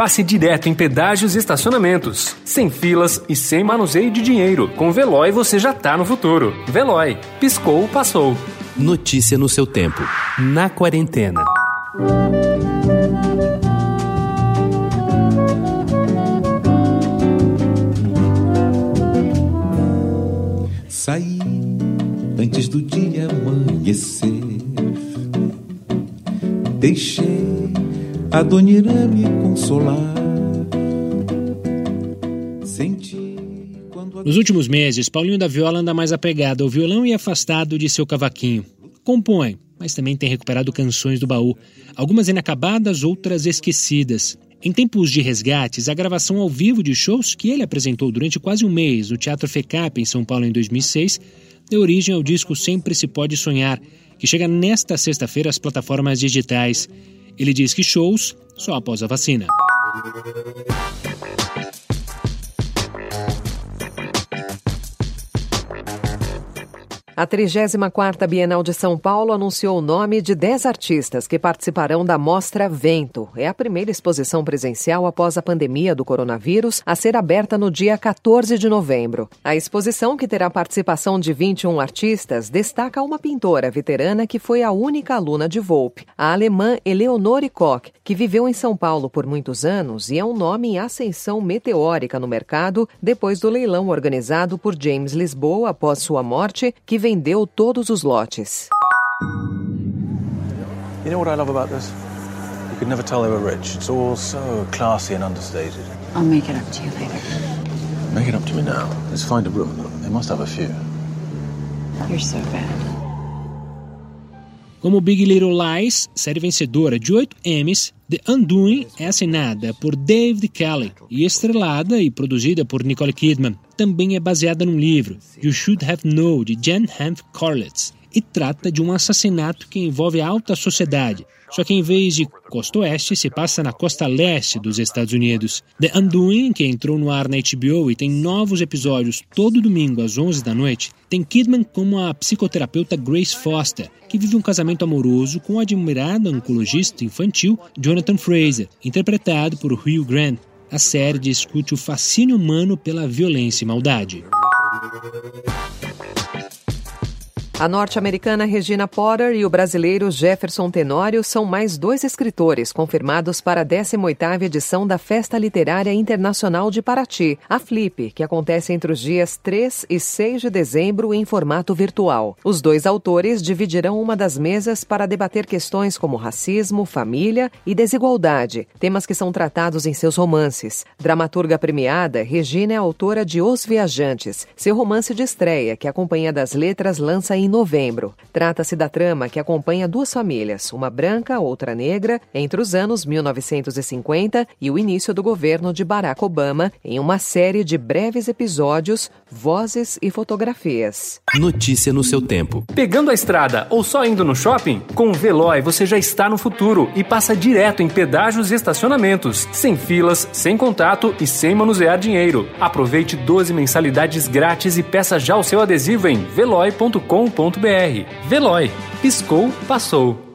passe direto em pedágios e estacionamentos. Sem filas e sem manuseio de dinheiro. Com Veloy você já tá no futuro. Veloy. Piscou, passou. Notícia no seu tempo. Na quarentena. Saí antes do dia amanhecer. Deixei a Dona Irã me consolar. Senti quando. Nos últimos meses, Paulinho da Viola anda mais apegado ao violão e afastado de seu cavaquinho. Compõe, mas também tem recuperado canções do baú, algumas inacabadas, outras esquecidas. Em tempos de resgates, a gravação ao vivo de shows que ele apresentou durante quase um mês no Teatro FECAP em São Paulo em 2006 deu origem ao disco Sempre Se Pode Sonhar, que chega nesta sexta-feira às plataformas digitais. Ele diz que shows só após a vacina. A 34ª Bienal de São Paulo anunciou o nome de 10 artistas que participarão da Mostra Vento. É a primeira exposição presencial após a pandemia do coronavírus a ser aberta no dia 14 de novembro. A exposição, que terá participação de 21 artistas, destaca uma pintora veterana que foi a única aluna de Volpe, a alemã Eleonore Koch, que viveu em São Paulo por muitos anos e é um nome em ascensão meteórica no mercado depois do leilão organizado por James Lisboa após sua morte, que vendeu todos os lotes. You know what I love about this? You could never tell they were rich. It's all so classy and understated. I'll make it up to you later. Make it up to me now. Let's find a room. They must have a few. You're so bad. Como Big Little Lies, série vencedora de 8 Emmys, The Undoing é assinada por David Kelly e estrelada e produzida por Nicole Kidman. Também é baseada num livro, You Should Have Known, de Jan Hanf Corlitz, e trata de um assassinato que envolve a alta sociedade, só que em vez de costa oeste, se passa na costa leste dos Estados Unidos. The Undoing, que entrou no ar na HBO e tem novos episódios todo domingo às 11 da noite, tem Kidman como a psicoterapeuta Grace Foster, que vive um casamento amoroso com o admirado oncologista infantil Jonathan Fraser, interpretado por Hugh Grant. A série discute o fascínio humano pela violência e maldade. A norte-americana Regina Potter e o brasileiro Jefferson Tenório são mais dois escritores confirmados para a 18ª edição da Festa Literária Internacional de Paraty, a Flip, que acontece entre os dias 3 e 6 de dezembro em formato virtual. Os dois autores dividirão uma das mesas para debater questões como racismo, família e desigualdade, temas que são tratados em seus romances. Dramaturga premiada, Regina é autora de Os Viajantes, seu romance de estreia, que a Companhia das Letras lança em novembro. Trata-se da trama que acompanha duas famílias, uma branca, outra negra, entre os anos 1950 e o início do governo de Barack Obama, em uma série de breves episódios, vozes e fotografias. Notícia no seu tempo. Pegando a estrada ou só indo no shopping? Com o Veloy você já está no futuro e passa direto em pedágios e estacionamentos, sem filas, sem contato e sem manusear dinheiro. Aproveite 12 mensalidades grátis e peça já o seu adesivo em veloy.com.br. Veloy. Piscou, passou.